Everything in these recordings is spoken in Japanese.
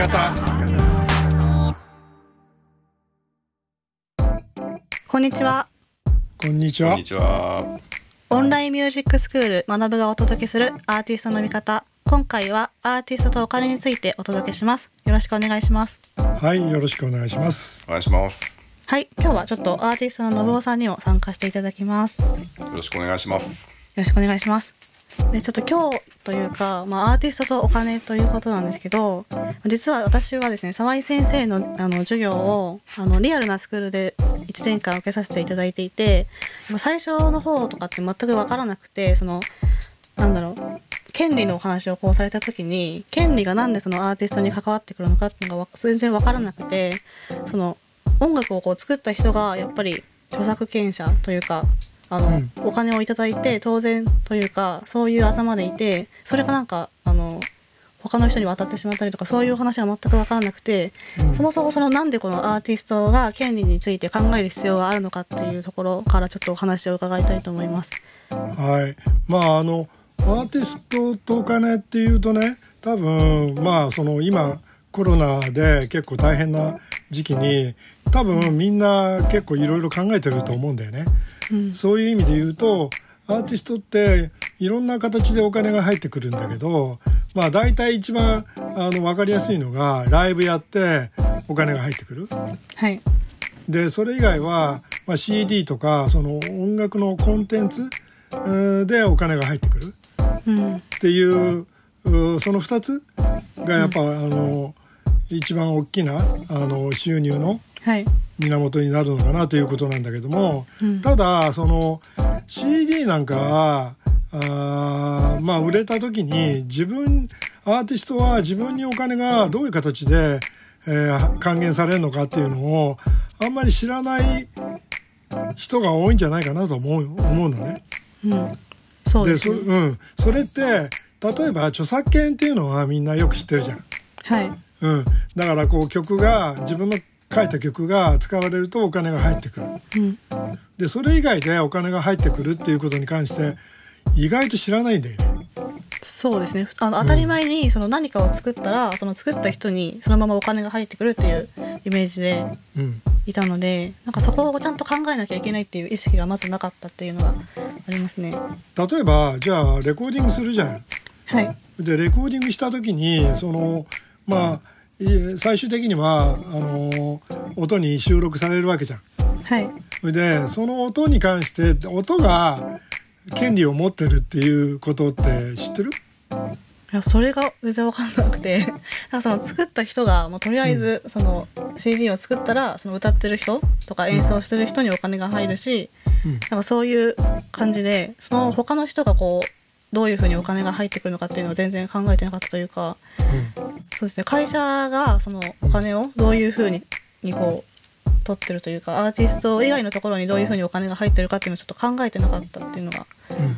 方こんにちは。こんにちはこんにちは。オンラインミュージックスクール学ぶがお届けするアーティストの見方。今回はアーティストとお金についてお届けします。よろしくお願いします。はいよろしくお願いしますお願いします。はい、今日はちょっとアーティストの信夫さんにも参加していただきます。よよろしくお願いします。ろしくお願いします。で、ちょっと今日というか、まあアーティストとお金ということなんですけど、実は私はですね、沢井先生のあの授業をあのリアルなスクールで1年間受けさせていただいていて、最初の方とかって全く分からなくて、その、なんだろう、権利のお話をこうされた時に、権利がなんでそのアーティストに関わってくるのかっていうのが全然分からなくて、その、音楽をこう作った人がやっぱり著作権者というか、あの、うん。お金をいただいて当然というか、そういう頭でいて、それがなんか、あの、他の人に渡ってしまったりとか、そういうお話は全く分からなくて、うん。そもそもそのなんでこのアーティストが権利について考える必要があるのかっていうところからちょっとお話を伺いたいと思います。はい。まああのアーティストとお金っていうとね多分まあその今コロナで結構大変な時期に多分みんな結構いろいろ考えてると思うんだよね。うん。そういう意味で言うとアーティストっていろんな形でお金が入ってくるんだけどまあ大体一番あの分かりやすいのがライブやってお金が入ってくる。はい。でそれ以外は、まあ、CD とかその音楽のコンテンツえーでお金が入ってくるうん。っていううその2つがやっぱ、あの一番大きなあの収入のはい。源になるのかなということなんだけども、うんただその CD なんかはあーまあ売れた時に自分アーティストは自分にお金がどういう形で、えー還元されるのかっていうのをあんまり知らない人が多いんじゃないかなと思う思うのね。うん。そうですそ,、ね。うん、それって例えば著作権っていうのはみんなよく知ってるじゃん。はい。うん、だからこう曲が自分の書いた曲が使われるとお金が入ってくる。うん。でそれ以外でお金が入ってくるっていうことに関して意外と知らないんだよね。そうですね。あの当たり前にその何かを作ったら、その作った人にそのままお金が入ってくるっていうイメージでうんいたので、なんかそこをちゃんと考えなきゃいけないっていう意識がまずなかったっていうのがありますね。例えばじゃあレコーディングするじゃん。はい。でレコーディングした時にそのまあい最終的にはあの音に収録されるわけじゃん。はい。それでその音に関して音が権利を持ってるっていうことって知ってる？いや、それが全然わかんなくて、なんかその作った人が、もうとりあえずその CD を作ったら、その歌ってる人とか演奏してる人にお金が入るし、うん。なんかそういう感じで、その他の人がこう、どういうふうにお金が入ってくるのかっていうのを全然考えてなかったというか、そうですね、会社がそのお金をどういうふうににこう取ってるというか、アーティスト以外のところにどういうふうにお金が入ってるかっていうのをちょっと考えてなかったっていうのが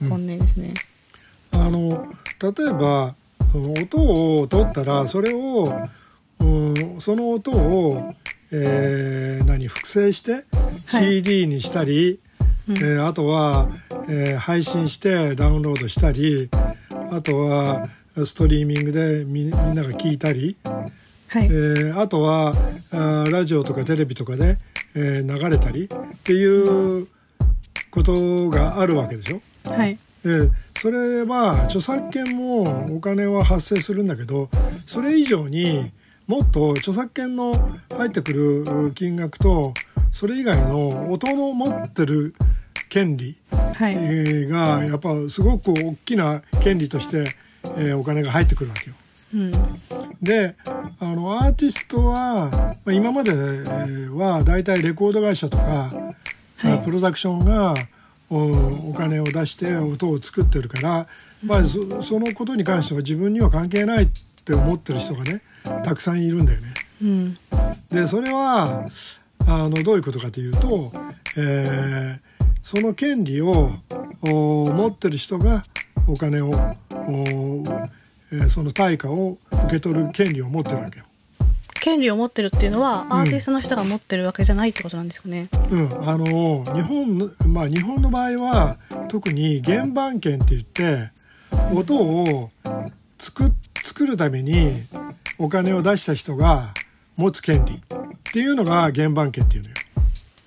うんうん。本音ですね。あの例えば音を取ったらそれを、うん、その音を、えー何複製してはい。CD にしたり、うんえーあとは、えー配信してダウンロードしたりあとはストリーミングでみみんなが聞いたり、はい。えーあとはあーラジオとかテレビとかで、えー流れたりっていうことがあるわけでしょ？はい。えーそれは著作権もお金は発生するんだけどそれ以上にもっと著作権の入ってくる金額とそれ以外の音の持ってる権利、はい。えーがやっぱすごく大きな権利として、えーお金が入ってくるわけよ。うん。であのアーティストはまあ今まではだいたいレコード会社とか、はいプロダクションがおお金を出して音を作ってるから、まあ、そそのことに関しては自分には関係ないって思ってる人がねたくさんいるんだよね。うん。でそれはあのどういうことかというと、えーその権利をお持ってる人がお金をその対価を受け取る権利を持ってるわけよ。権利を持ってるっていうのは、んアーティストの人が持ってるわけじゃないってことなんですかね。うん、あの日本のまあ日本の場合は特に原版権って言って音を作作るために、お金を出した人が持つ権利っていうのが原版権っていうのよ。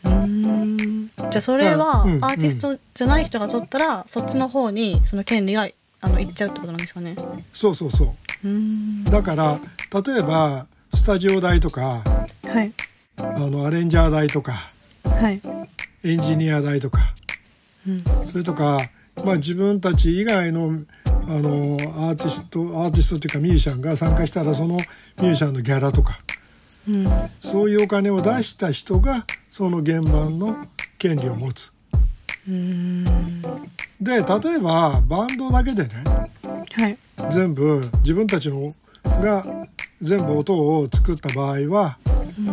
うーんじゃあそれはアーティストじゃない人が取ったら、そっちの方にその権利があの行っちゃうってことなんですかね。そうそうそう。だから例えばスタジオ代とかはい。あのアレンジャー代とかはい。エンジニア代とかうん。それとか、まあ、自分たち以外のあのアーティストアーティストっていうかミュージシャンが参加したらそのミュージシャンのギャラとかうん。そういうお金を出した人がその原版の権利を持つ。で例えばバンドだけでねはい全部自分たちのが全部音を作った場合は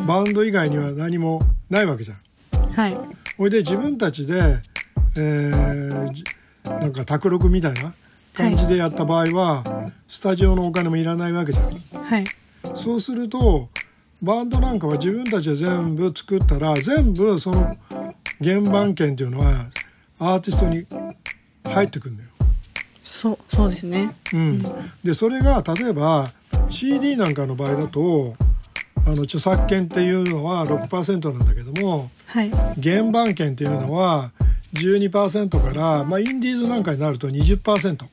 バンド以外には何もないわけじゃん。はいほいで自分たちで、えーじなんか卓録みたいな感じでやった場合は、スタジオのお金もいらないわけじゃん。はいそうするとバンドなんかは自分たちで全部作ったら全部その原版権っていうのはアーティストに入ってくるんだよ。そうそうですねうん、でそれが例えば CD なんかの場合だとあの著作権っていうのは6%なんだけどもはい原版権っていうのは12%から、まあ、インディーズなんかになると20%が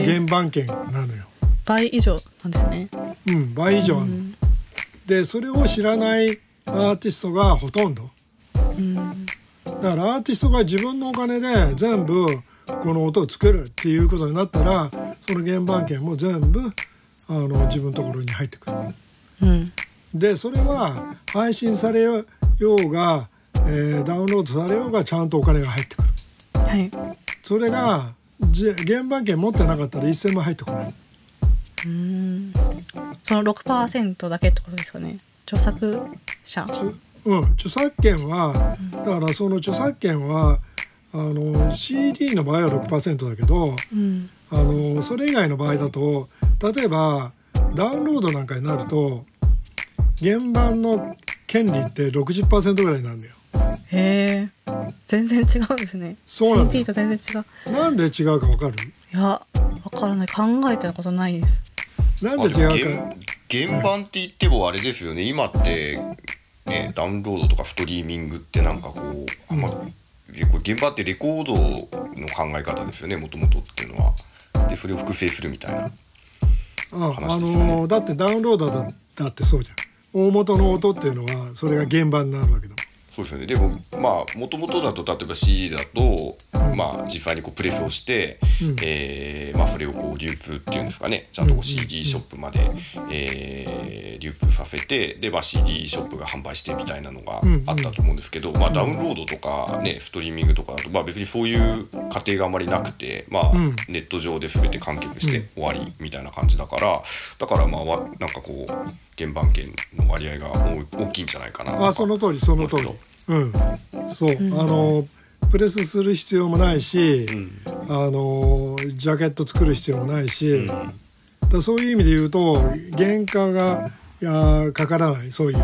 原版権なのよ。倍以上なんですねうん、倍以上。うんでそれを知らないアーティストがほとんど。うん。だからアーティストが自分のお金で全部この音を作るっていうことになったらその原版権も全部あの自分のところに入ってくる。うん。でそれは配信されようが、えーダウンロードされようがちゃんとお金が入ってくる。はい。それがじ原版権持ってなかったら一銭も入ってこない。うーん。その6%だけってことですかね。著作者うん著作権はだからその著作権はあの CD の場合は6%だけどうん。あのそれ以外の場合だと例えばダウンロードなんかになると原版の権利って60%ぐらいになるんだよ。へえ。全然違うんですね。そうなん CD と全然違う。なんで違うかわかる？いやわからない。考えたことないです。なんあで違うか？原版って言ってもあれですよね。今って、ね、ダウンロードとかストリーミングってなんかこうあん。ま結構原版ってレコードの考え方ですよねもともとっていうのは。でそれを複製するみたいな。ああ話ですよね。のだってダウンロードだだってそうじゃん。大元の音っていうのはそれが原版になるわけだそうですよね。でもまあもともとだと例えば CD だと、うん。まあ実際にこうプレスをして、うん。えーまあ、それをこう流通っていうんですかね。ちゃんとこう CD ショップまで、えー流通させてで、まあ、CD ショップが販売してみたいなのがあったと思うんですけど、まあ、ダウンロードとか、ね、ストリーミングとかだと、まあ、別にそういう過程があまりなくて、まあうん。ネット上で全て完結して終わりみたいな感じだからだからまあわなんかこう原版権の割合が大大きいんじゃないかな。あその通りその通り。うん。そう、あのプレスする必要もないし、うん。あのジャケット作る必要もないし、うん。だそういう意味で言うと原価がいやかからないそういう。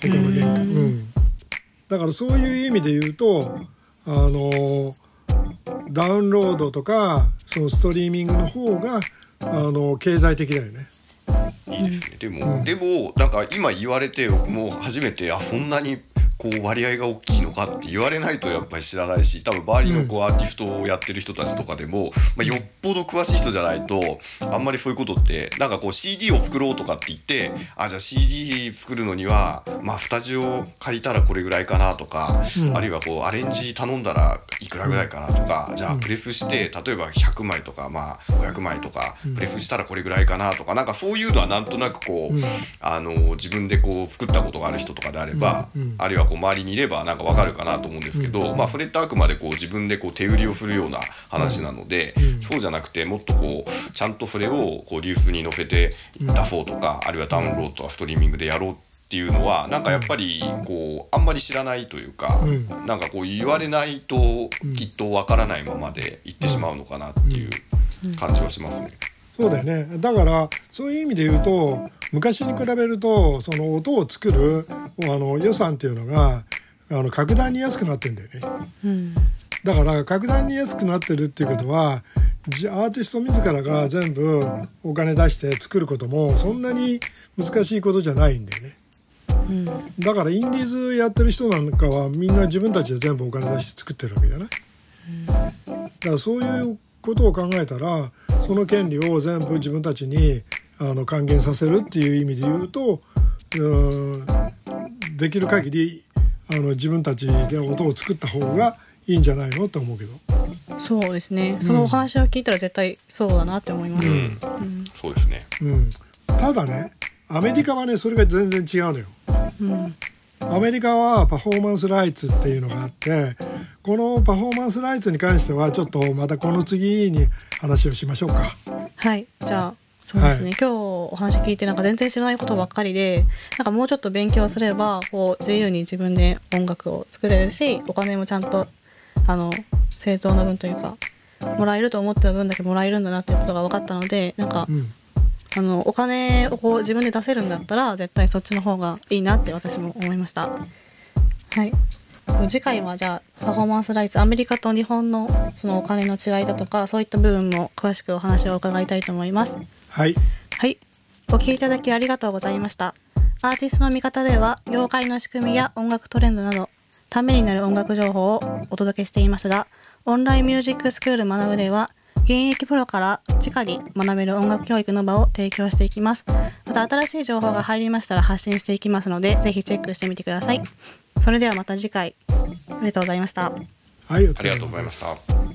他の原価、うんうん、だからそういう意味で言うとあのダウンロードとかそのストリーミングの方があの経済的だよね。いいですね。でも、でもなんか今言われてもう初めてあそんなにこう割合が大きいのかって言われないとやっぱり知らないし多分周りのこうアーティストをやってる人たちとかでも、まあ、よっぽど詳しい人じゃないとあんまりそういうことってなんかこう CD を作ろうとかって言ってあじゃあ CD 作るのにはまあスタジオ借りたらこれぐらいかなとか、うん。あるいはこうアレンジ頼んだらいくらぐらいかなとか、じゃあプレスして例えば100枚とかまあ500枚とかうん。プレスしたらこれぐらいかなとかなんかそういうのはなんとなくこう、うん。あの自分でこう作ったことがある人とかであれば、うん。うん。あるいはこう周りにいればなんかわかるかなと思うんですけど、うん。まあそれってあくまでこう自分でこう手売りをするような話なので、うん。そうじゃなくてもっとこうちゃんとそれをこう流通に乗せて出そうとか、あるいはダウンロードとかストリーミングでやろうっていうのはなんかやっぱりこうあんまり知らないというか、うん。なんかこう言われないときっとわからないままでいってしまうのかなっていう感じはしますね。そうだよね。だからそういう意味で言うと昔に比べるとその音を作るあの予算っていうのがあの格段に安くなってんだよね。うん。だから格段に安くなってるっていうことはじアーティスト自らが全部お金出して作ることもそんなに難しいことじゃないんだよね。うん。だからインディーズやってる人なんかはみんな自分たちで全部お金出して作ってるわけじゃない。だからそういうことを考えたらその権利を全部自分たちにあの還元させるっていう意味で言うとうできる限りあの自分たちで音を作った方がいいんじゃないのと思うけど。そうですね。そのお話を聞いたら絶対そうだなって思います、うんうん。そうですね。うん、ただねアメリカはねそれが全然違うのよ。うんアメリカはパフォーマンスライツっていうのがあってこのパフォーマンスライツに関してはちょっとまたこの次に話をしましょうか。はい。じゃあそうですね、はい。今日お話聞いてなんか全然知らないことばっかりでなんかもうちょっと勉強すればこう自由に自分で音楽を作れるしお金もちゃんとあの正当な分というかもらえると思ってた分だけもらえるんだなっていうことが分かったのでなんかうん、あのお金をこう自分で出せるんだったら絶対そっちの方がいいなって私も思いました。はい。次回はじゃあパフォーマンスライツアメリカと日本のそのお金の違いだとかそういった部分も詳しくお話を伺いたいと思います。はい、はい。お聞きいただきありがとうございました。アーティストの見方では業界の仕組みや音楽トレンドなどためになる音楽情報をお届けしていますがオンラインミュージックスクール学ぶでは現役プロから直に学べる音楽教育の場を提供していきます。また新しい情報が入りましたら発信していきますのでぜひチェックしてみてください。それではまた次回。ありがとうございました。はい、ありがとうございました